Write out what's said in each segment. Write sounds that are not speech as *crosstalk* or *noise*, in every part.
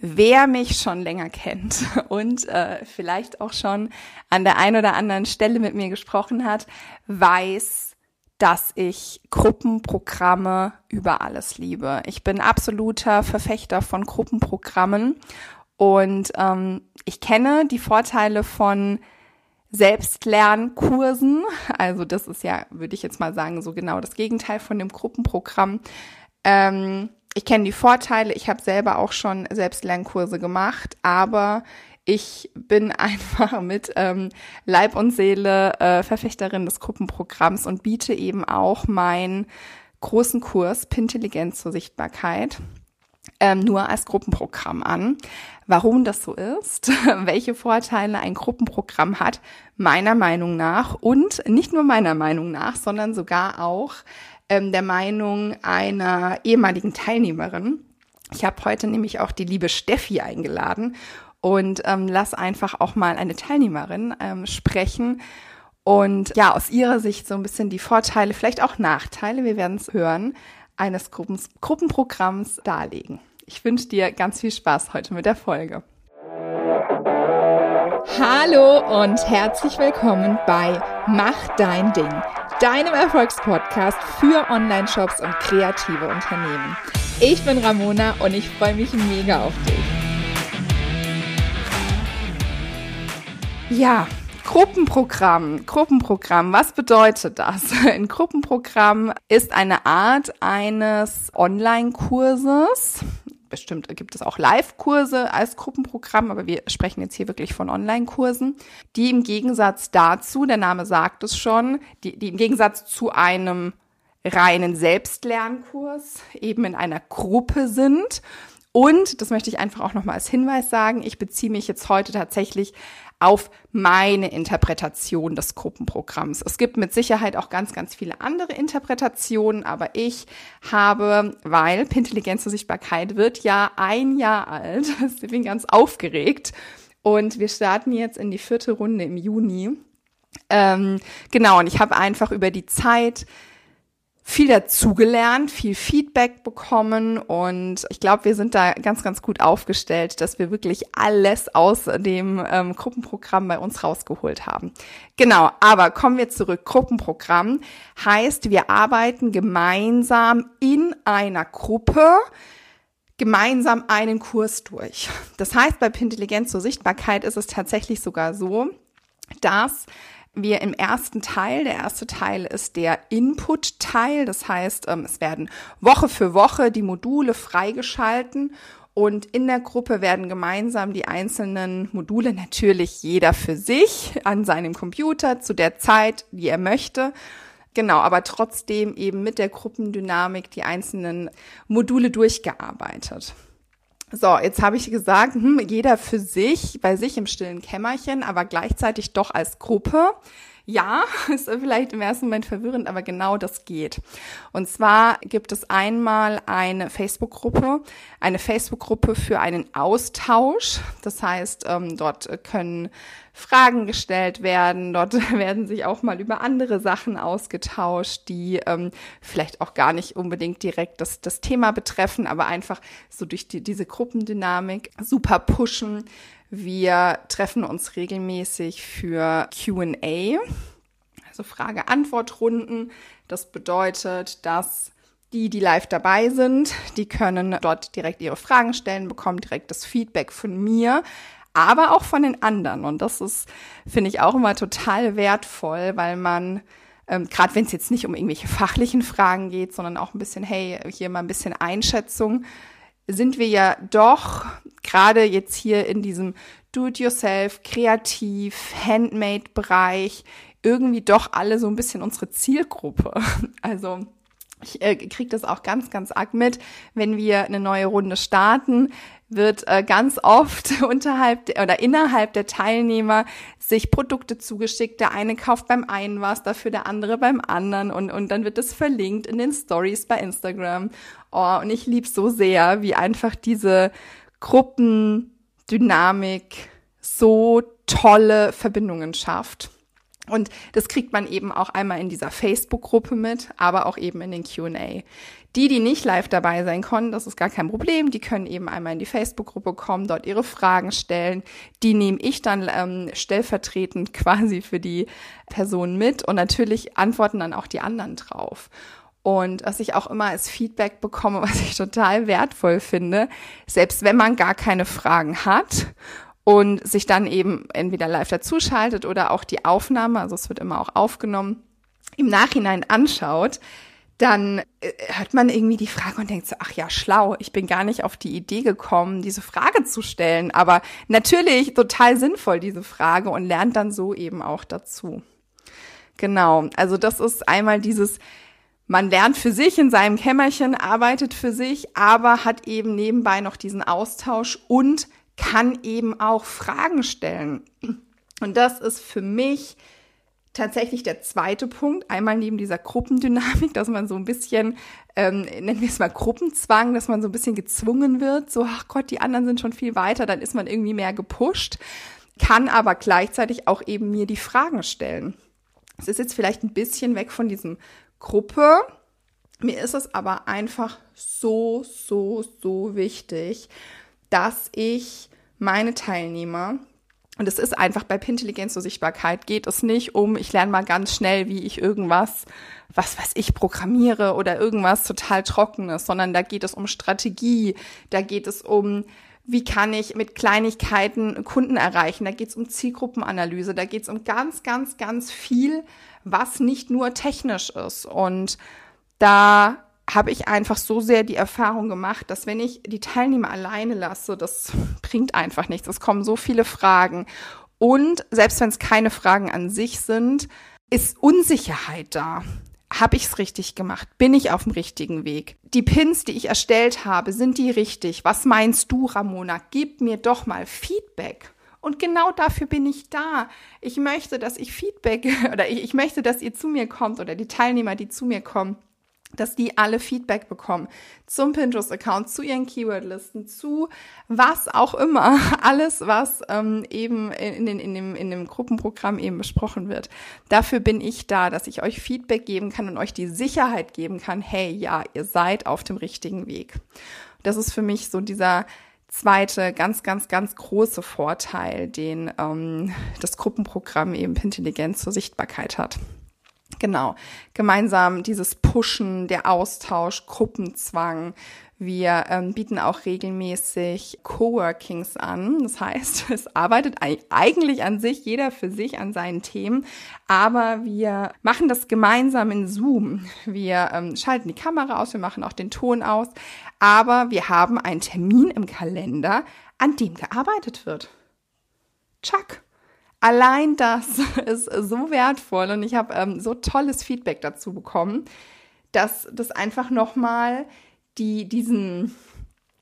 Wer mich schon länger kennt *laughs* und äh, vielleicht auch schon an der einen oder anderen Stelle mit mir gesprochen hat, weiß, dass ich Gruppenprogramme über alles liebe. Ich bin absoluter Verfechter von Gruppenprogrammen und ähm, ich kenne die Vorteile von Selbstlernkursen. Also das ist ja, würde ich jetzt mal sagen, so genau das Gegenteil von dem Gruppenprogramm. Ähm, ich kenne die Vorteile, ich habe selber auch schon Selbstlernkurse gemacht, aber ich bin *laughs* einfach mit ähm, Leib und Seele äh, Verfechterin des Gruppenprogramms und biete eben auch meinen großen Kurs Pintelligenz zur Sichtbarkeit ähm, nur als Gruppenprogramm an. Warum das so ist, *laughs* welche Vorteile ein Gruppenprogramm hat, meiner Meinung nach und nicht nur meiner Meinung nach, sondern sogar auch ähm, der Meinung einer ehemaligen Teilnehmerin. Ich habe heute nämlich auch die liebe Steffi eingeladen und ähm, lass einfach auch mal eine Teilnehmerin ähm, sprechen und ja, aus ihrer Sicht so ein bisschen die Vorteile, vielleicht auch Nachteile, wir werden es hören, eines Gruppens, Gruppenprogramms darlegen. Ich wünsche dir ganz viel Spaß heute mit der Folge. Hallo und herzlich willkommen bei Mach dein Ding, deinem Erfolgspodcast für Online-Shops und kreative Unternehmen. Ich bin Ramona und ich freue mich mega auf dich. Ja, Gruppenprogramm. Gruppenprogramm, was bedeutet das? *laughs* Ein Gruppenprogramm ist eine Art eines Online-Kurses. Bestimmt gibt es auch Live-Kurse als Gruppenprogramm, aber wir sprechen jetzt hier wirklich von Online-Kursen, die im Gegensatz dazu, der Name sagt es schon, die, die im Gegensatz zu einem reinen Selbstlernkurs eben in einer Gruppe sind. Und, das möchte ich einfach auch nochmal als Hinweis sagen, ich beziehe mich jetzt heute tatsächlich auf meine Interpretation des Gruppenprogramms. Es gibt mit Sicherheit auch ganz, ganz viele andere Interpretationen, aber ich habe, weil Pintelligenz zur Sichtbarkeit wird ja ein Jahr alt, *laughs* ich bin ganz aufgeregt und wir starten jetzt in die vierte Runde im Juni. Ähm, genau, und ich habe einfach über die Zeit viel dazugelernt, viel Feedback bekommen und ich glaube, wir sind da ganz, ganz gut aufgestellt, dass wir wirklich alles aus dem ähm, Gruppenprogramm bei uns rausgeholt haben. Genau, aber kommen wir zurück. Gruppenprogramm heißt, wir arbeiten gemeinsam in einer Gruppe gemeinsam einen Kurs durch. Das heißt, bei Pintelligenz zur Sichtbarkeit ist es tatsächlich sogar so, dass wir im ersten Teil, der erste Teil ist der Input-Teil, das heißt, ähm, es werden Woche für Woche die Module freigeschalten und in der Gruppe werden gemeinsam die einzelnen Module, natürlich jeder für sich, an seinem Computer zu der Zeit, die er möchte. Genau, aber trotzdem eben mit der Gruppendynamik die einzelnen Module durchgearbeitet. So, jetzt habe ich gesagt, hm, jeder für sich, bei sich im stillen Kämmerchen, aber gleichzeitig doch als Gruppe. Ja, *laughs* ist vielleicht im ersten Moment verwirrend, aber genau das geht. Und zwar gibt es einmal eine Facebook-Gruppe, eine Facebook-Gruppe für einen Austausch. Das heißt, ähm, dort können Fragen gestellt werden. Dort *laughs* werden sich auch mal über andere Sachen ausgetauscht, die ähm, vielleicht auch gar nicht unbedingt direkt das, das Thema betreffen, aber einfach so durch die, diese Gruppendynamik super pushen. Wir treffen uns regelmäßig für QA, also Frage-Antwort-Runden. Das bedeutet, dass die, die live dabei sind, die können dort direkt ihre Fragen stellen, bekommen direkt das Feedback von mir, aber auch von den anderen. Und das ist, finde ich, auch immer total wertvoll, weil man, ähm, gerade wenn es jetzt nicht um irgendwelche fachlichen Fragen geht, sondern auch ein bisschen, hey, hier mal ein bisschen Einschätzung, sind wir ja doch gerade jetzt hier in diesem Do-it-yourself, kreativ, Handmade-Bereich irgendwie doch alle so ein bisschen unsere Zielgruppe. *laughs* Also ich äh, kriege das auch ganz, ganz arg mit, wenn wir eine neue Runde starten, wird äh, ganz oft *laughs* unterhalb de, oder innerhalb der Teilnehmer sich Produkte zugeschickt. Der eine kauft beim einen was, dafür der andere beim anderen und, und dann wird es verlinkt in den Stories bei Instagram. Oh, und ich liebe so sehr, wie einfach diese Gruppendynamik so tolle Verbindungen schafft. Und das kriegt man eben auch einmal in dieser Facebook-Gruppe mit, aber auch eben in den QA. Die, die nicht live dabei sein konnten, das ist gar kein Problem. Die können eben einmal in die Facebook-Gruppe kommen, dort ihre Fragen stellen. Die nehme ich dann ähm, stellvertretend *laughs* quasi für die Person mit und natürlich antworten dann auch die anderen drauf. Und was ich auch immer als Feedback bekomme, *laughs* was ich total wertvoll finde, selbst wenn man gar keine Fragen hat und sich dann eben entweder live dazuschaltet oder auch die Aufnahme, also es wird immer auch aufgenommen, im Nachhinein anschaut, dann äh, hört man irgendwie die Frage und denkt so, ach ja, schlau, ich bin gar nicht auf die Idee gekommen, diese Frage zu stellen. Aber natürlich total sinnvoll, diese Frage und lernt dann so eben auch dazu. Genau, also das ist einmal dieses, man lernt für sich in seinem Kämmerchen, arbeitet für sich, aber hat eben nebenbei noch diesen Austausch und kann eben auch Fragen stellen. Und das ist für mich tatsächlich der zweite Punkt, einmal neben dieser Gruppendynamik, dass man so ein bisschen, ähm, nennen wir es mal Gruppenzwang, dass man so ein bisschen gezwungen wird, so, ach Gott, die anderen sind schon viel weiter, dann ist man irgendwie mehr gepusht, kann aber gleichzeitig auch eben mir die Fragen stellen. Es ist jetzt vielleicht ein bisschen weg von diesem Gruppe. Mir ist es aber einfach so, so, so wichtig, dass ich meine Teilnehmer und es ist einfach bei Pintelligenz zur Sichtbarkeit geht es nicht um, ich lerne mal ganz schnell, wie ich irgendwas, was weiß ich, programmiere oder irgendwas total Trockenes, sondern da geht es um Strategie, da geht es um, wie kann ich mit Kleinigkeiten Kunden erreichen, da geht es um Zielgruppenanalyse, da geht es um ganz, ganz, ganz viel, was nicht nur technisch ist. Und da habe ich einfach so sehr die Erfahrung gemacht, dass wenn ich die Teilnehmer alleine lasse, das *laughs* bringt einfach nichts. Es kommen so viele Fragen. Und selbst wenn es keine Fragen an sich sind, ist Unsicherheit da. Habe ich es richtig gemacht? Bin ich auf dem richtigen Weg? Die Pins, die ich erstellt habe, sind die richtig? Was meinst du, Ramona? Gib mir doch mal Feedback. Und genau dafür bin ich da. Ich möchte, dass ich Feedback *laughs* oder ich, ich möchte, dass ihr zu mir kommt oder die Teilnehmer, die zu mir kommen, dass die alle Feedback bekommen zum Pinterest-Account, zu ihren Keywordlisten, zu was auch immer, *laughs* alles, was ähm, eben in, den, in, dem, in dem Gruppenprogramm eben besprochen wird. Dafür bin ich da, dass ich euch Feedback geben kann und euch die Sicherheit geben kann, hey, ja, ihr seid auf dem richtigen Weg. Das ist für mich so dieser zweite ganz, ganz, ganz große Vorteil, den ähm, das Gruppenprogramm eben Intelligenz zur Sichtbarkeit hat. Genau, gemeinsam dieses Pushen, der Austausch, Gruppenzwang. Wir ähm, bieten auch regelmäßig Coworkings an. Das heißt, *laughs* es arbeitet eigentlich an sich jeder für sich an seinen Themen, aber wir machen das gemeinsam in Zoom. Wir ähm, schalten die Kamera aus, wir machen auch den Ton aus, aber wir haben einen Termin im Kalender, an dem gearbeitet wird. Chuck. Allein das *laughs* ist so wertvoll und ich habe ähm, so tolles Feedback dazu bekommen, dass das einfach nochmal die, diesen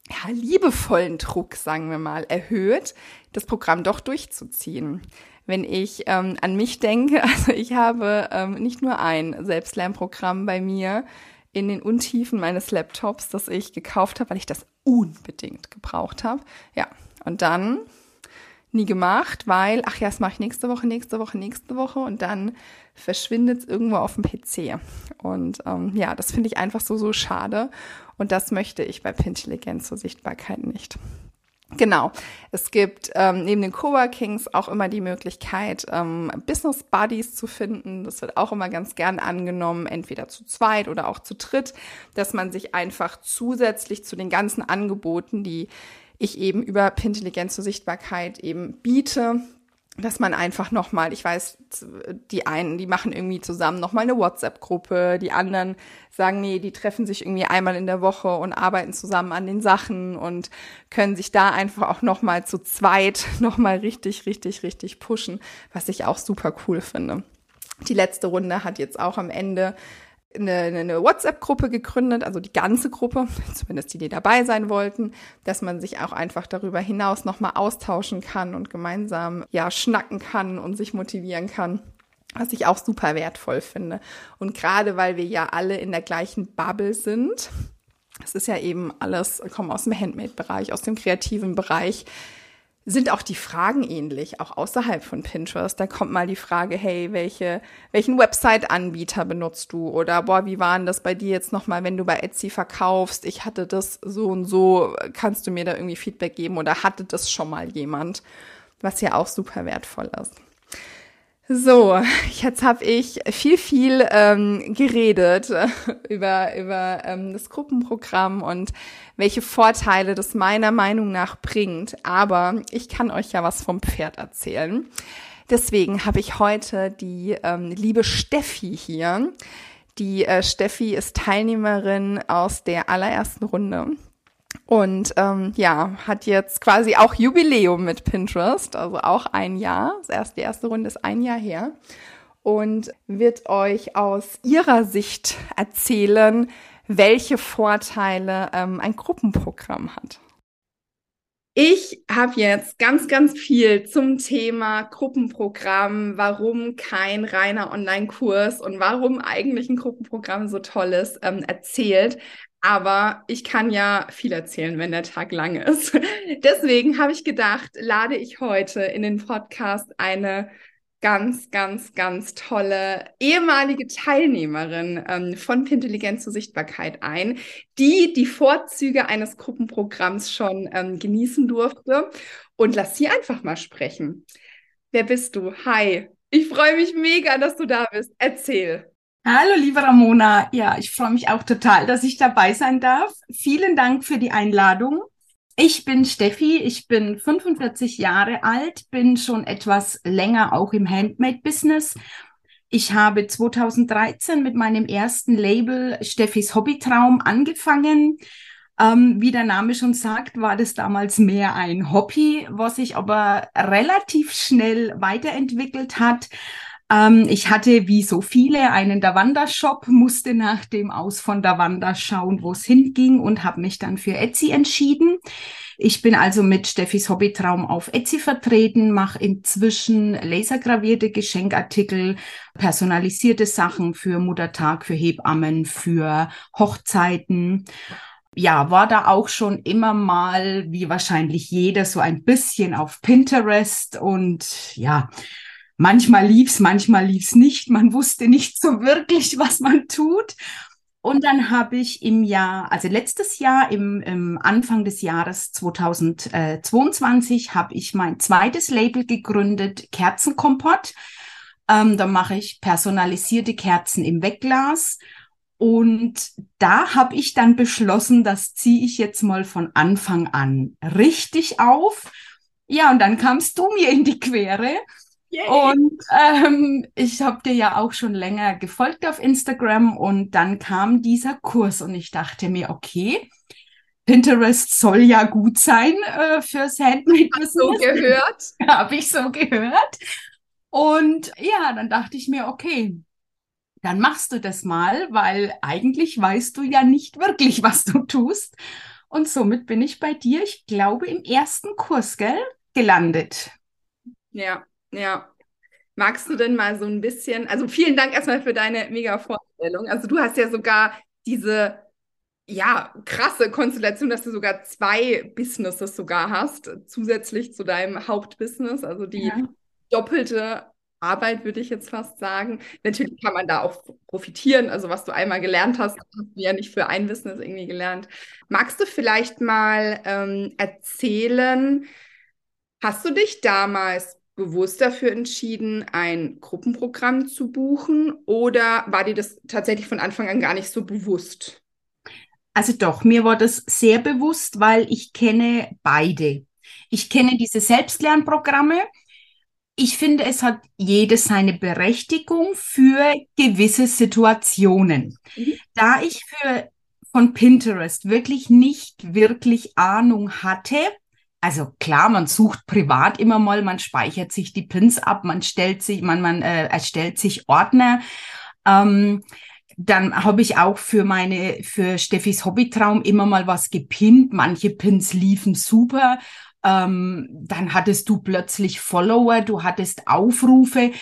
ja, liebevollen Druck, sagen wir mal, erhöht, das Programm doch durchzuziehen. Wenn ich ähm, an mich denke, *laughs* also ich habe ähm, nicht nur ein Selbstlernprogramm bei mir in den Untiefen meines Laptops, das ich gekauft habe, weil ich das unbedingt gebraucht habe. Ja, und dann nie gemacht, weil, ach ja, das mache ich nächste Woche, nächste Woche, nächste Woche und dann verschwindet es irgendwo auf dem PC. Und ähm, ja, das finde ich einfach so, so schade. Und das möchte ich bei Pintelligenz zur Sichtbarkeit nicht. Genau. Es gibt ähm, neben den Coworkings auch immer die Möglichkeit, ähm, Business Buddies zu finden. Das wird auch immer ganz gern angenommen, entweder zu zweit oder auch zu dritt, dass man sich einfach zusätzlich zu den ganzen Angeboten, die ich eben über Pintelligenz zur Sichtbarkeit eben biete, dass man einfach nochmal, ich weiß, die einen, die machen irgendwie zusammen nochmal eine WhatsApp-Gruppe, die anderen sagen, nee, die treffen sich irgendwie einmal in der Woche und arbeiten zusammen an den Sachen und können sich da einfach auch nochmal zu zweit *laughs* nochmal richtig, richtig, richtig pushen, was ich auch super cool finde. Die letzte Runde hat jetzt auch am Ende eine, eine WhatsApp-Gruppe gegründet, also die ganze Gruppe, *laughs* zumindest die, die dabei sein wollten, dass man sich auch einfach darüber hinaus nochmal austauschen kann und gemeinsam ja schnacken kann und sich motivieren kann. Was ich auch super wertvoll finde. Und gerade weil wir ja alle in der gleichen Bubble sind, es ist ja eben alles, kommen aus dem Handmade-Bereich, aus dem kreativen Bereich, sind auch die Fragen ähnlich, auch außerhalb von Pinterest. Da kommt mal die Frage, hey, welche, welchen Website-Anbieter benutzt du? Oder boah, wie war denn das bei dir jetzt nochmal, wenn du bei Etsy verkaufst? Ich hatte das so und so, kannst du mir da irgendwie Feedback geben oder hatte das schon mal jemand? Was ja auch super wertvoll ist. So, *laughs* jetzt habe ich viel, viel ähm, geredet *laughs* über, über ähm, das Gruppenprogramm und welche Vorteile das meiner Meinung nach bringt. Aber ich kann euch ja was vom Pferd erzählen. Deswegen habe ich heute die ähm, liebe Steffi hier. Die äh, Steffi ist Teilnehmerin aus der allerersten Runde. Und ähm, ja, hat jetzt quasi auch Jubiläum mit Pinterest, also auch ein Jahr. Das erste, die erste Runde ist ein Jahr her. Und wird euch aus ihrer Sicht erzählen, welche Vorteile ähm, ein Gruppenprogramm hat. Ich habe jetzt ganz, ganz viel zum Thema Gruppenprogramm, warum kein reiner Online-Kurs und warum eigentlich ein Gruppenprogramm so toll ist, ähm, erzählt. Aber ich kann ja viel erzählen, wenn der Tag lang ist. *laughs* Deswegen habe ich gedacht, lade ich heute in den Podcast eine ganz, ganz, ganz tolle ehemalige Teilnehmerin ähm, von Pintelligenz zur Sichtbarkeit ein, die die Vorzüge eines Gruppenprogramms schon ähm, genießen durfte. Und lass sie einfach mal sprechen. Wer bist du? Hi. Ich freue mich mega, dass du da bist. Erzähl. Hallo, liebe Ramona. Ja, ich freue mich auch total, dass ich dabei sein darf. Vielen Dank für die Einladung. Ich bin Steffi, ich bin 45 Jahre alt, bin schon etwas länger auch im Handmade-Business. Ich habe 2013 mit meinem ersten Label Steffis Hobbytraum angefangen. Ähm, wie der Name schon sagt, war das damals mehr ein Hobby, was sich aber relativ schnell weiterentwickelt hat. Ähm, ich hatte wie so viele einen Davanda-Shop, musste nach dem Aus von Davanda schauen, wo es hinging und habe mich dann für Etsy entschieden. Ich bin also mit Steffis Hobbytraum auf Etsy vertreten, mache inzwischen lasergravierte Geschenkartikel, personalisierte Sachen für Muttertag, für Hebammen, für Hochzeiten ja, war da auch schon immer mal, wie wahrscheinlich jeder, so ein bisschen auf Pinterest und ja, manchmal lief's, manchmal lief's nicht. Man wusste nicht so wirklich, was man tut. Und dann habe ich im Jahr, also letztes Jahr, im, im Anfang des Jahres 2022, habe ich mein zweites Label gegründet, Kerzenkompott. Ähm, da mache ich personalisierte Kerzen im Wegglas. Und da habe ich dann beschlossen, das ziehe ich jetzt mal von Anfang an richtig auf. Ja, und dann kamst du mir in die Quere Yay. Und ähm, ich habe dir ja auch schon länger gefolgt auf Instagram und dann kam dieser Kurs und ich dachte mir, okay, Pinterest soll ja gut sein äh, fürs Handmade so *laughs* gehört? habe ich so gehört. Und ja, dann dachte ich mir, okay, dann machst du das mal, weil eigentlich weißt du ja nicht wirklich, was du tust. Und somit bin ich bei dir, ich glaube, im ersten Kurs, gell, gelandet. Ja, ja. Magst du denn mal so ein bisschen, also vielen Dank erstmal für deine mega Vorstellung. Also du hast ja sogar diese, ja, krasse Konstellation, dass du sogar zwei Businesses sogar hast, zusätzlich zu deinem Hauptbusiness, also die ja. doppelte Arbeit, würde ich jetzt fast sagen. Natürlich kann man da auch profitieren. Also was du einmal gelernt hast, hast du ja nicht für ein Business irgendwie gelernt. Magst du vielleicht mal ähm, erzählen, hast du dich damals bewusst dafür entschieden, ein Gruppenprogramm zu buchen oder war dir das tatsächlich von Anfang an gar nicht so bewusst? Also doch, mir war das sehr bewusst, weil ich kenne beide. Ich kenne diese Selbstlernprogramme. Ich finde, es hat jedes seine Berechtigung für gewisse Situationen. Mhm. Da ich für von Pinterest wirklich nicht wirklich Ahnung hatte, also klar, man sucht privat immer mal, man speichert sich die Pins ab, man stellt sich, man, man äh, erstellt sich Ordner. Ähm, dann habe ich auch für meine, für Steffis Hobbytraum immer mal was gepinnt. Manche Pins liefen super. Ähm, dann hattest du plötzlich Follower, du hattest Aufrufe.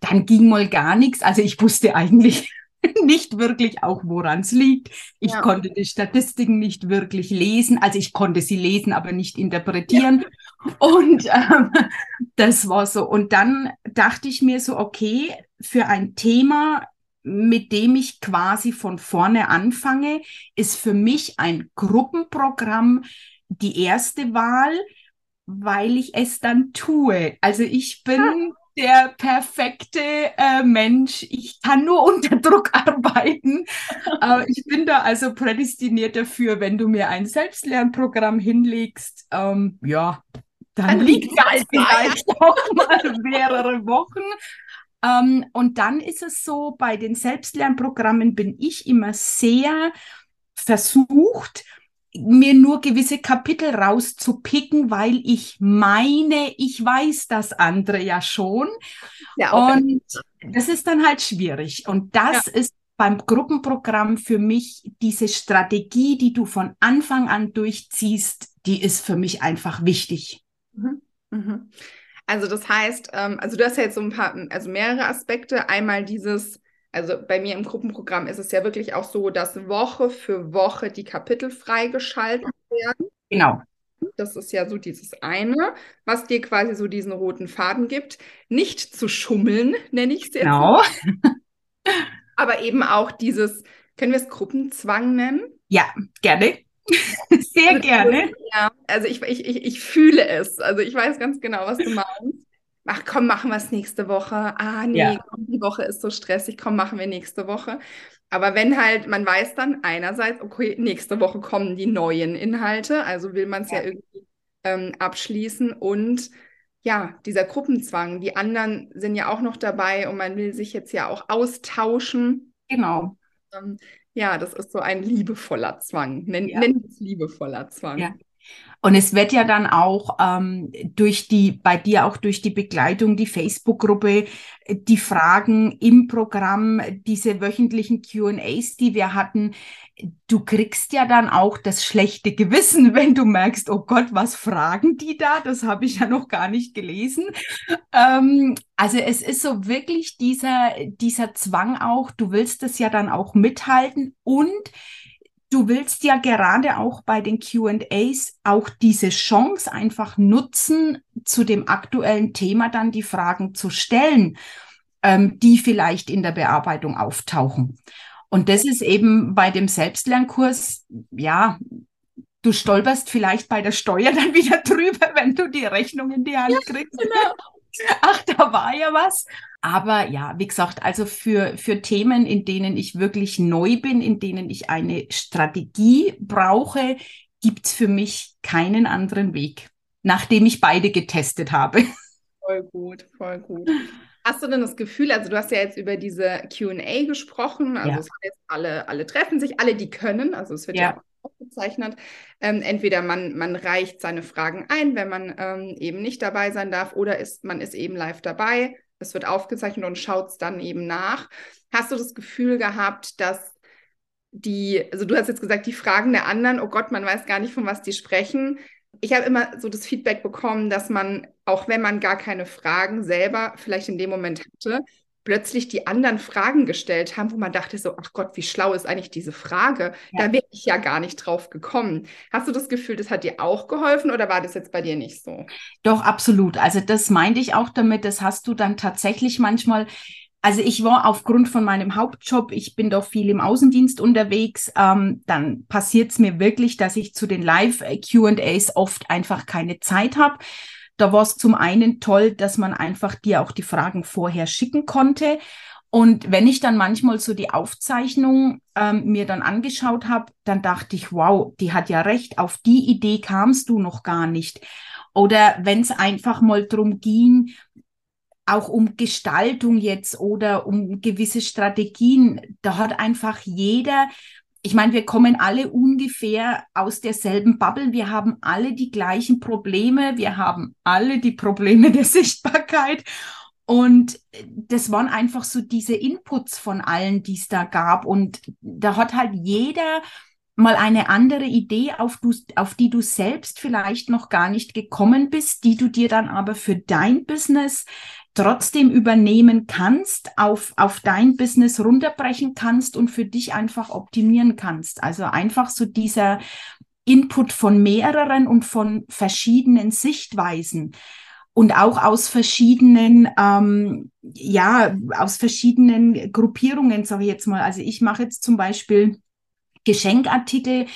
Dann ging mal gar nichts. Also ich wusste eigentlich *laughs* nicht wirklich auch, woran es liegt. Ich ja. konnte die Statistiken nicht wirklich lesen. Also ich konnte sie lesen, aber nicht interpretieren. Ja. *laughs* Und ähm, das war so. Und dann dachte ich mir so, okay, für ein Thema, mit dem ich quasi von vorne anfange, ist für mich ein Gruppenprogramm die erste Wahl, weil ich es dann tue. Also ich bin der perfekte äh, Mensch. Ich kann nur *laughs* unter Druck arbeiten. äh, ich bin da also prädestiniert dafür, wenn du mir ein Selbstlernprogramm hinlegst. Ähm, ja, dann, dann liegt das vielleicht *laughs* auch mal mehrere Wochen. Ähm, und dann ist es so, bei den Selbstlernprogrammen bin ich immer sehr versucht, mir nur gewisse Kapitel rauszupicken, weil ich meine, ich weiß das andere ja schon. Ja, und das ist dann halt schwierig. Und das ja. ist beim Gruppenprogramm für mich diese Strategie, die du von Anfang an durchziehst, die ist für mich einfach wichtig. Mhm. Mhm. Also das heißt, ähm, also du hast ja jetzt so ein paar, also mehrere Aspekte. Einmal dieses, also bei mir im Gruppenprogramm ist es ja wirklich auch so, dass Woche für Woche die Kapitel freigeschaltet werden. Genau. Das ist ja so dieses eine, was dir quasi so diesen roten Faden gibt. Nicht zu schummeln, nenne ich es jetzt. Genau. *laughs* Aber eben auch dieses, können wir es Gruppenzwang nennen? Ja, gerne. *laughs* Sehr gerne. Ja, also ich, ich, ich, ich fühle es. Also ich weiß ganz genau, was du meinst ach komm, machen wir es nächste Woche. Ah, nee, ja. komm, die Woche ist so stressig, komm, machen wir nächste Woche. Aber wenn halt, man weiß dann einerseits, okay, nächste Woche kommen die neuen Inhalte, also will man es ja. ja. irgendwie ähm, abschließen und ja, dieser Gruppenzwang, die anderen sind ja auch noch dabei und man will sich jetzt ja auch austauschen. Genau. Ähm, ja, das ist so ein liebevoller Zwang. Nenn, ja. Nennen es liebevoller Zwang. Ja. Und es wird ja dann auch ähm, durch die, bei dir auch durch die Begleitung, die Facebook-Gruppe, die Fragen im Programm, diese wöchentlichen QAs, die wir hatten, du kriegst ja dann auch das schlechte Gewissen, *laughs* wenn du merkst, oh Gott, was fragen die da? Das habe ich ja noch gar nicht gelesen. Ähm, also es ist so wirklich dieser, dieser Zwang auch, du willst das ja dann auch mithalten und du willst ja gerade auch bei den QAs auch diese Chance einfach nutzen, zu dem aktuellen Thema dann die Fragen zu stellen, ähm, die vielleicht in der Bearbeitung auftauchen. Und das ist eben bei dem Selbstlernkurs, ja, du stolperst vielleicht bei der Steuer *laughs* dann wieder drüber, wenn du die Rechnung in die Hand kriegst. Ja, genau. Ach, da war ja was. Aber ja, wie gesagt, also für, für Themen, in denen ich wirklich neu bin, in denen ich eine Strategie brauche, gibt es für mich keinen anderen Weg, nachdem ich beide getestet habe. *laughs* Voll gut, voll gut. Hast du denn das Gefühl, also du hast ja jetzt über diese QA gesprochen, also ja. alle, alle treffen sich, alle, die können, also es wird ja, ja auch aufgezeichnet. Ähm, entweder man, man reicht seine Fragen ein, wenn man ähm, eben nicht dabei sein darf, oder ist, man ist eben live dabei es wird aufgezeichnet und schaut es dann eben nach. Hast du das Gefühl gehabt, dass die, also du hast jetzt gesagt, die Fragen der anderen, oh Gott, man weiß gar nicht, von was die sprechen. Ich habe immer so das Feedback bekommen, dass man, auch wenn man gar keine Fragen selber vielleicht in dem Moment hatte, plötzlich die anderen Fragen gestellt haben, wo man dachte so, ach Gott, wie schlau ist eigentlich diese Frage? Ja. Da wäre ich ja gar nicht drauf gekommen. Hast du das Gefühl, das hat dir auch geholfen oder war das jetzt bei dir nicht so? Doch, absolut. Also das meinte ich auch damit, das hast du dann tatsächlich manchmal also ich war aufgrund von meinem Hauptjob, ich bin doch viel im Außendienst unterwegs, ähm, dann passiert es mir wirklich, dass ich zu den Live-QAs oft einfach keine Zeit habe. Da war es zum einen toll, dass man einfach dir auch die Fragen vorher schicken konnte. Und wenn ich dann manchmal so die Aufzeichnung ähm, mir dann angeschaut habe, dann dachte ich, wow, die hat ja recht, auf die Idee kamst du noch gar nicht. Oder wenn es einfach mal drum ging, auch um Gestaltung jetzt oder um gewisse Strategien, da hat einfach jeder ich meine, wir kommen alle ungefähr aus derselben Bubble. Wir haben alle die gleichen Probleme. Wir haben alle die Probleme der *laughs* Sichtbarkeit. Und das waren einfach so diese Inputs von allen, die es da gab. Und da hat halt jeder mal eine andere Idee, auf, du, auf die du selbst vielleicht noch gar nicht gekommen bist, die du dir dann aber für dein Business trotzdem übernehmen kannst, auf, auf dein Business runterbrechen kannst und für dich einfach optimieren kannst. Also einfach so dieser Input von mehreren und von verschiedenen Sichtweisen und auch aus verschiedenen, ähm, ja, aus verschiedenen Gruppierungen, sage ich jetzt mal. Also ich mache jetzt zum Beispiel Geschenkartikel.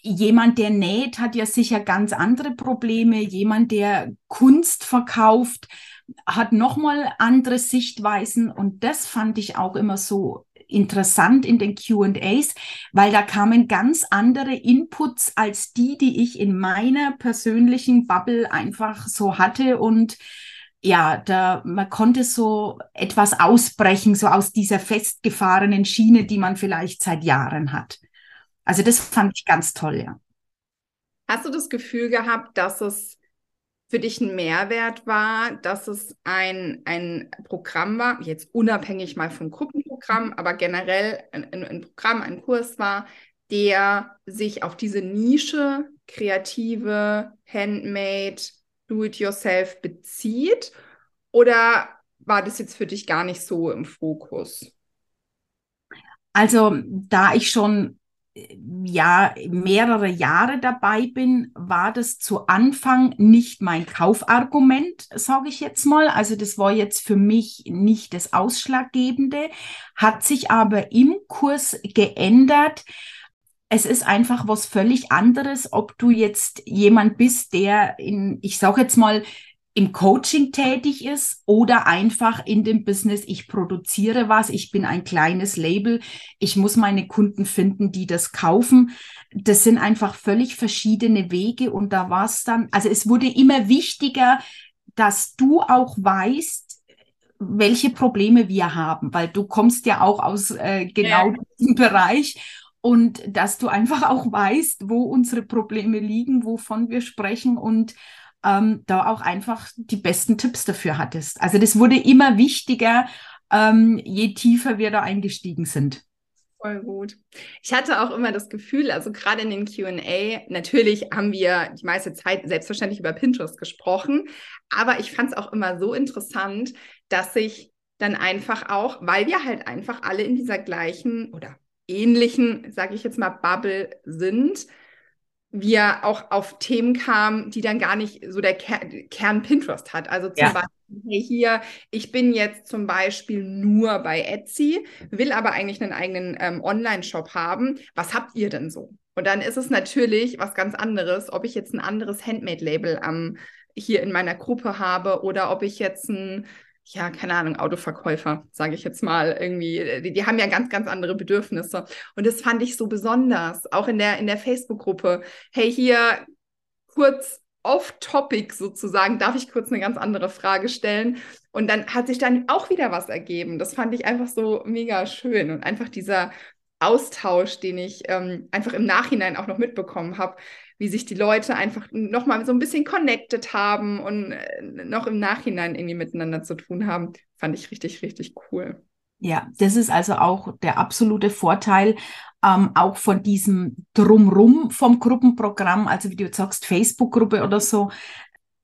Jemand, der näht, hat ja sicher ganz andere Probleme. Jemand, der Kunst verkauft, hat nochmal andere Sichtweisen. Und das fand ich auch immer so interessant in den QAs, weil da kamen ganz andere Inputs als die, die ich in meiner persönlichen Bubble einfach so hatte. Und ja, da man konnte so etwas ausbrechen, so aus dieser festgefahrenen Schiene, die man vielleicht seit Jahren hat. Also das fand ich ganz toll, ja. Hast du das Gefühl gehabt, dass es für dich ein Mehrwert war, dass es ein, ein Programm war, jetzt unabhängig mal vom Gruppenprogramm, aber generell ein, ein Programm, ein Kurs war, der sich auf diese Nische kreative, handmade, do-it-yourself bezieht? Oder war das jetzt für dich gar nicht so im Fokus? Also, da ich schon ja mehrere Jahre dabei bin, war das zu Anfang nicht mein Kaufargument, sage ich jetzt mal. Also das war jetzt für mich nicht das Ausschlaggebende, hat sich aber im Kurs geändert. Es ist einfach was völlig anderes, ob du jetzt jemand bist, der in, ich sage jetzt mal, im Coaching tätig ist oder einfach in dem Business, ich produziere was, ich bin ein kleines Label, ich muss meine Kunden finden, die das kaufen. Das sind einfach völlig verschiedene Wege und da war es dann, also es wurde immer wichtiger, dass du auch weißt, welche Probleme wir haben, weil du kommst ja auch aus äh, genau ja. diesem Bereich und dass du einfach auch weißt, wo unsere Probleme liegen, wovon wir sprechen und ähm, da auch einfach die besten Tipps dafür hattest. Also das wurde immer wichtiger, ähm, je tiefer wir da eingestiegen sind. Voll gut. Ich hatte auch immer das Gefühl, also gerade in den QA, natürlich haben wir die meiste Zeit selbstverständlich über Pinterest gesprochen, aber ich fand es auch immer so interessant, dass sich dann einfach auch, weil wir halt einfach alle in dieser gleichen oder ähnlichen, sage ich jetzt mal, Bubble sind, wir auch auf Themen kamen, die dann gar nicht so der Ker Kern Pinterest hat. Also zum ja. Beispiel hey, hier, ich bin jetzt zum Beispiel nur bei Etsy, will aber eigentlich einen eigenen ähm, Online-Shop haben. Was habt ihr denn so? Und dann ist es natürlich was ganz anderes, ob ich jetzt ein anderes Handmade-Label ähm, hier in meiner Gruppe habe oder ob ich jetzt ein ja, keine Ahnung, Autoverkäufer, sage ich jetzt mal, irgendwie, die, die, haben ja ganz, ganz andere Bedürfnisse. Und das fand ich so besonders, auch in der, in der Facebook-Gruppe. Hey, hier kurz off-topic sozusagen, darf ich kurz eine ganz andere Frage stellen? Und dann hat sich dann auch wieder was ergeben. Das fand ich einfach so mega schön und einfach dieser Austausch, den ich ähm, einfach im Nachhinein auch noch mitbekommen habe, wie sich die Leute einfach nochmal so ein bisschen connected haben und äh, noch im Nachhinein irgendwie miteinander zu tun haben, fand ich richtig, richtig cool. Ja, das ist also auch der absolute Vorteil ähm, auch von diesem Drumrum vom Gruppenprogramm, also wie du jetzt sagst, Facebook-Gruppe oder so.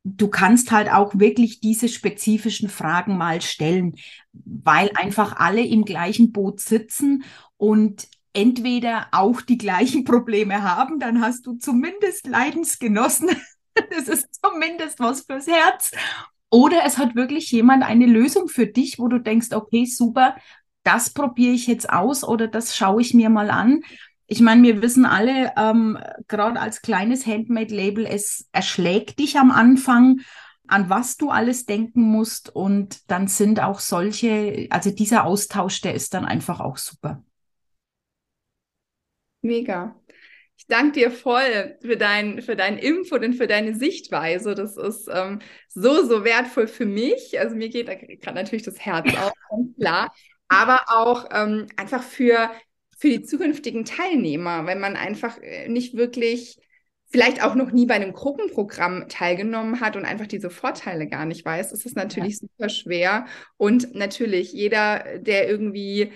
Du kannst halt auch wirklich diese spezifischen Fragen mal stellen, weil einfach alle im gleichen Boot sitzen und entweder auch die gleichen Probleme haben, dann hast du zumindest Leidensgenossen. *laughs* das ist zumindest was fürs Herz. Oder es hat wirklich jemand eine Lösung für dich, wo du denkst, okay, super, das probiere ich jetzt aus oder das schaue ich mir mal an. Ich meine, wir wissen alle, ähm, gerade als kleines Handmade-Label, es erschlägt dich am Anfang, an was du alles denken musst. Und dann sind auch solche, also dieser Austausch, der ist dann einfach auch super. Mega. Ich danke dir voll für dein, für deinen Input und für deine Sichtweise. Das ist ähm, so, so wertvoll für mich. Also mir geht da gerade natürlich das Herz *laughs* auf, ganz klar. Aber auch ähm, einfach für, für die zukünftigen Teilnehmer, wenn man einfach äh, nicht wirklich vielleicht auch noch nie bei einem Gruppenprogramm teilgenommen hat und einfach diese Vorteile gar nicht weiß, ist es natürlich ja. super schwer. Und natürlich, jeder, der irgendwie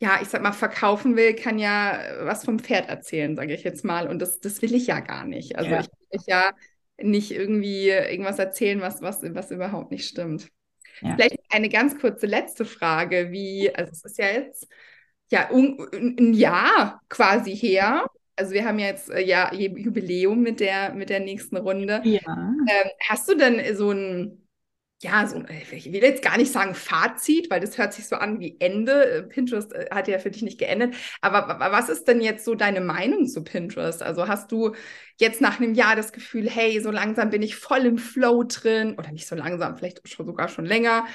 ja, ich sag mal, verkaufen will, kann ja was vom Pferd erzählen, sage ich jetzt mal. Und das, das will ich ja gar nicht. Also ja. ich will ja nicht irgendwie irgendwas erzählen, was, was, was überhaupt nicht stimmt. Ja. Vielleicht eine ganz kurze letzte Frage, wie, also es ist ja jetzt ja un, ein Jahr quasi her. Also wir haben ja jetzt äh, ja Jubiläum mit der mit der nächsten Runde. Ja. Ähm, hast du denn so ein ja, so, ich will jetzt gar nicht sagen Fazit, weil das hört sich so an wie Ende. Äh, Pinterest äh, hat ja für dich nicht geendet. Aber was ist denn jetzt so deine Meinung zu Pinterest? Also hast du jetzt nach einem Jahr das Gefühl, hey, so langsam bin ich voll im Flow drin oder nicht so langsam, vielleicht schon, sogar schon länger.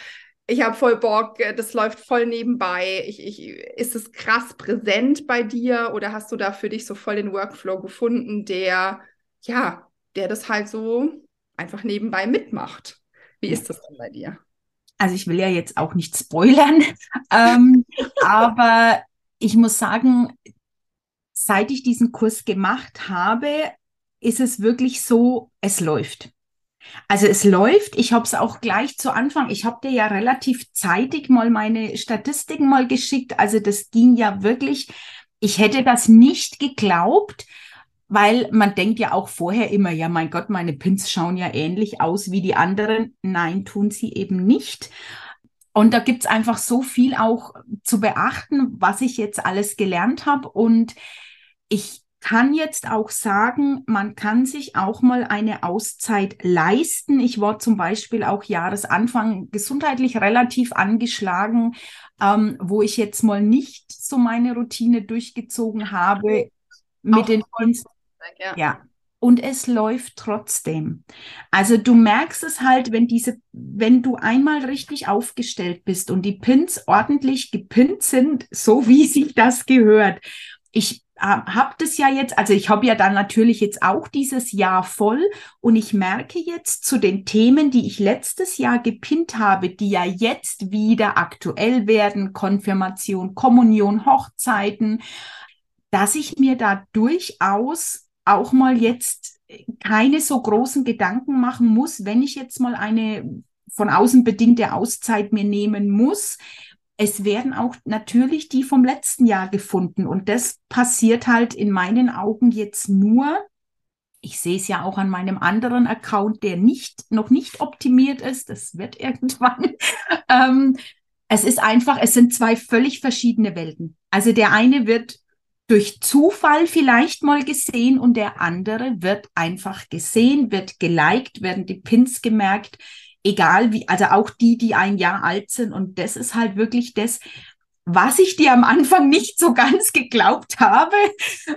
Ich habe voll Bock, äh, das läuft voll nebenbei. Ich, ich, ist es krass präsent bei dir oder hast du da für dich so voll den Workflow gefunden, der, ja, der das halt so einfach nebenbei mitmacht? Wie ist das denn bei dir? Also ich will ja jetzt auch nicht spoilern, *laughs* ähm, aber ich muss sagen, seit ich diesen Kurs gemacht habe, ist es wirklich so, es läuft. Also es läuft. Ich habe es auch gleich zu Anfang. Ich habe dir ja relativ zeitig mal meine Statistiken mal geschickt. Also das ging ja wirklich. Ich hätte das nicht geglaubt, weil man denkt ja auch vorher immer, ja, mein Gott, meine Pins schauen ja ähnlich aus wie die anderen. Nein, tun sie eben nicht. Und da gibt's einfach so viel auch zu beachten, was ich jetzt alles gelernt habe. Und ich kann jetzt auch sagen, man kann sich auch mal eine Auszeit leisten. Ich war zum Beispiel auch Jahresanfang gesundheitlich relativ angeschlagen, ähm, wo ich jetzt mal nicht so meine Routine durchgezogen habe mit auch den Pins ja. ja. Und es läuft trotzdem. Also du merkst es halt, wenn diese, wenn du einmal richtig aufgestellt bist und die Pins ordentlich gepinnt sind, so wie sich das gehört. Ich äh, habe das ja jetzt, also ich habe ja dann natürlich jetzt auch dieses Jahr voll und ich merke jetzt zu den Themen, die ich letztes Jahr gepinnt habe, die ja jetzt wieder aktuell werden, Konfirmation, Kommunion, Hochzeiten, dass ich mir da durchaus auch mal jetzt keine so großen Gedanken machen muss, wenn ich jetzt mal eine von außen bedingte Auszeit mir nehmen muss. Es werden auch natürlich die vom letzten Jahr gefunden und das passiert halt in meinen Augen jetzt nur. Ich sehe es ja auch an meinem anderen Account, der nicht, noch nicht optimiert ist. Das wird *laughs* irgendwann. ähm, es ist einfach, es sind zwei völlig verschiedene Welten. Also der eine wird durch Zufall vielleicht mal gesehen und der andere wird einfach gesehen, wird geliked, werden die Pins gemerkt, egal wie, also auch die, die ein Jahr alt sind. Und das ist halt wirklich das, was ich dir am Anfang nicht so *laughs* ganz geglaubt habe,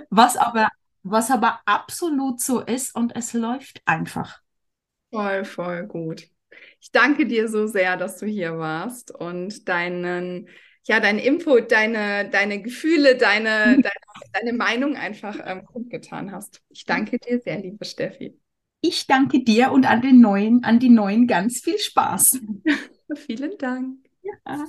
was aber, was aber absolut so ist und es läuft einfach. Voll, voll gut. Ich danke dir so sehr, dass du hier warst und deinen ja, dein Input, deine, deine Gefühle, deine, *laughs* deine, deine Meinung einfach ähm, kundgetan hast. Ich danke dir sehr, liebe Steffi. Ich danke dir und an den neuen, an die neuen ganz viel Spaß. *laughs* Vielen Dank. Ja.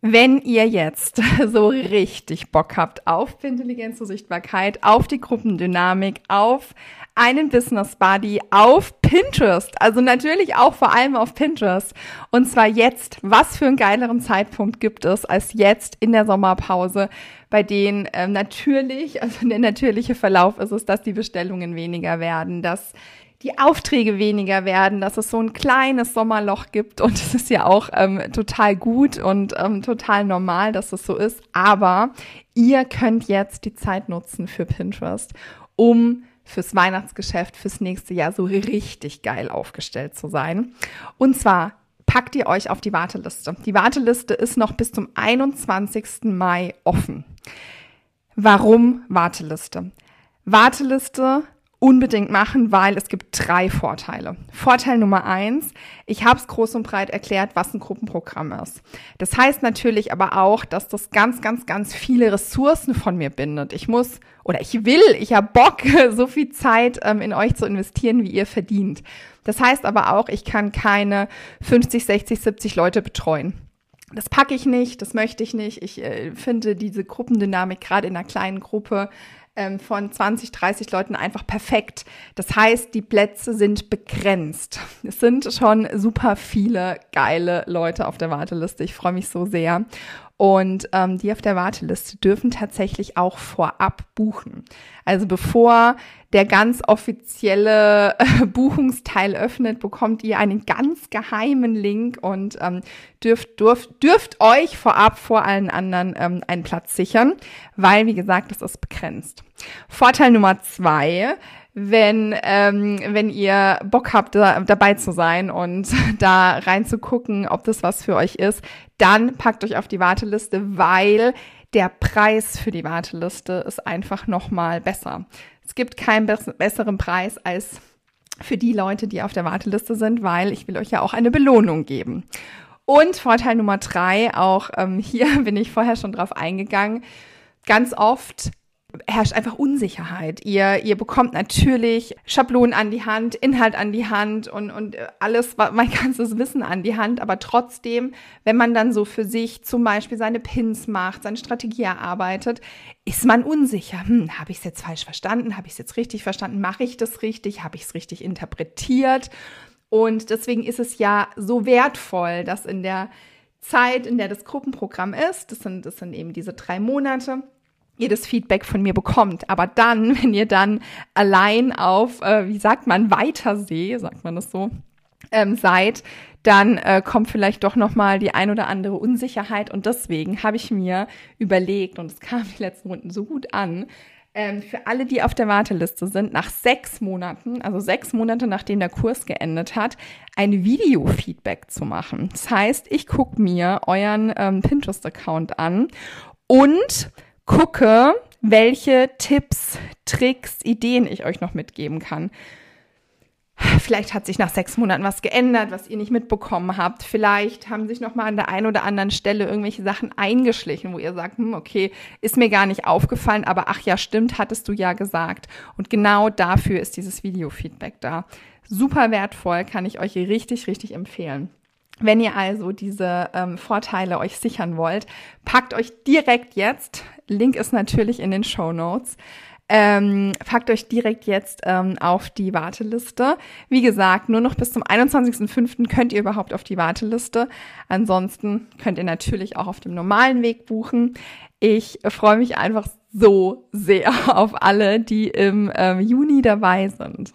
Wenn ihr jetzt *laughs* so richtig Bock habt auf Intelligenz und Sichtbarkeit, auf die Gruppendynamik, auf einen Business Buddy, auf Pinterest, also natürlich auch vor allem auf Pinterest. Und zwar jetzt, was für einen geileren Zeitpunkt gibt es als jetzt in der Sommerpause, bei denen äh, natürlich, also der natürliche Verlauf ist es, dass die Bestellungen weniger werden, dass die Aufträge weniger werden, dass es so ein kleines Sommerloch gibt und es ist ja auch ähm, total gut und ähm, total normal, dass es so ist. Aber ihr könnt jetzt die Zeit nutzen für Pinterest, um fürs Weihnachtsgeschäft fürs nächste Jahr so richtig geil aufgestellt zu sein. Und zwar packt ihr euch auf die Warteliste. Die Warteliste ist noch bis zum 21. Mai offen. Warum Warteliste? Warteliste unbedingt machen, weil es gibt drei Vorteile. Vorteil Nummer eins, ich habe es groß und breit erklärt, was ein Gruppenprogramm ist. Das heißt natürlich aber auch, dass das ganz, ganz, ganz viele Ressourcen von mir bindet. Ich muss oder ich will, ich habe Bock, *laughs* so viel Zeit ähm, in euch zu investieren, wie ihr verdient. Das heißt aber auch, ich kann keine 50, 60, 70 Leute betreuen. Das packe ich nicht, das möchte ich nicht. Ich äh, finde diese Gruppendynamik gerade in einer kleinen Gruppe ähm, von 20, 30 Leuten einfach perfekt. Das heißt, die Plätze sind begrenzt. Es sind schon super viele geile Leute auf der Warteliste. Ich freue mich so sehr. Und ähm, die auf der Warteliste dürfen tatsächlich auch vorab buchen. Also bevor der ganz offizielle äh, Buchungsteil öffnet, bekommt ihr einen ganz geheimen Link und ähm, dürft, dürft, dürft euch vorab vor allen anderen ähm, einen Platz sichern, weil, wie gesagt, das ist begrenzt. Vorteil Nummer zwei, wenn, ähm, wenn ihr Bock habt, da, dabei zu sein und *laughs* da reinzugucken, ob das was für euch ist, dann packt euch auf die Warteliste, weil der Preis für die Warteliste ist einfach nochmal besser. Es gibt keinen besseren Preis als für die Leute, die auf der Warteliste sind, weil ich will euch ja auch eine Belohnung geben. Und Vorteil Nummer drei, auch ähm, *laughs* hier bin ich vorher schon drauf eingegangen, ganz oft herrscht einfach Unsicherheit. Ihr, ihr bekommt natürlich Schablonen an die Hand, Inhalt an die Hand und, und alles, mein *laughs* ganzes Wissen an die Hand. Aber trotzdem, wenn man dann so für sich zum Beispiel seine Pins macht, seine Strategie erarbeitet, ist man unsicher. Hm, habe ich es jetzt falsch verstanden? Habe ich es jetzt richtig verstanden? Mache ich das richtig? Habe ich es richtig interpretiert? Und deswegen ist es ja so wertvoll, dass in der Zeit, in der das Gruppenprogramm ist, das sind, das sind eben diese drei Monate, ihr das Feedback von mir bekommt. Aber dann, *laughs* wenn ihr dann allein auf, äh, wie sagt man, Weitersee, sagt man das so, ähm, seid, dann äh, kommt vielleicht doch noch mal die ein oder andere Unsicherheit und deswegen habe ich mir überlegt und es kam *laughs* die letzten Runden so gut an, ähm, für alle, die auf der Warteliste sind, nach sechs Monaten, also sechs Monate nachdem der Kurs geendet hat, ein Video-Feedback zu machen. Das heißt, ich gucke mir euren ähm, Pinterest-Account an und gucke, welche Tipps, Tricks, Ideen ich euch noch mitgeben kann. Vielleicht hat sich nach sechs Monaten was geändert, was ihr nicht mitbekommen habt. Vielleicht haben sich noch mal an der einen oder anderen Stelle irgendwelche Sachen eingeschlichen, wo ihr sagt, hm, okay, ist mir gar nicht aufgefallen, aber ach ja, stimmt, hattest du ja gesagt. Und genau dafür ist dieses Video-Feedback da. Super wertvoll, kann ich euch richtig, richtig empfehlen. Wenn ihr also diese ähm, Vorteile euch sichern wollt, packt euch direkt jetzt, Link ist natürlich in den Show Notes, ähm, packt euch direkt jetzt ähm, auf die Warteliste. Wie gesagt, nur noch bis zum 21.05. könnt ihr überhaupt auf die Warteliste. Ansonsten könnt ihr natürlich auch auf dem normalen Weg buchen. Ich freue mich einfach so sehr *laughs* auf alle, die im ähm, Juni dabei sind.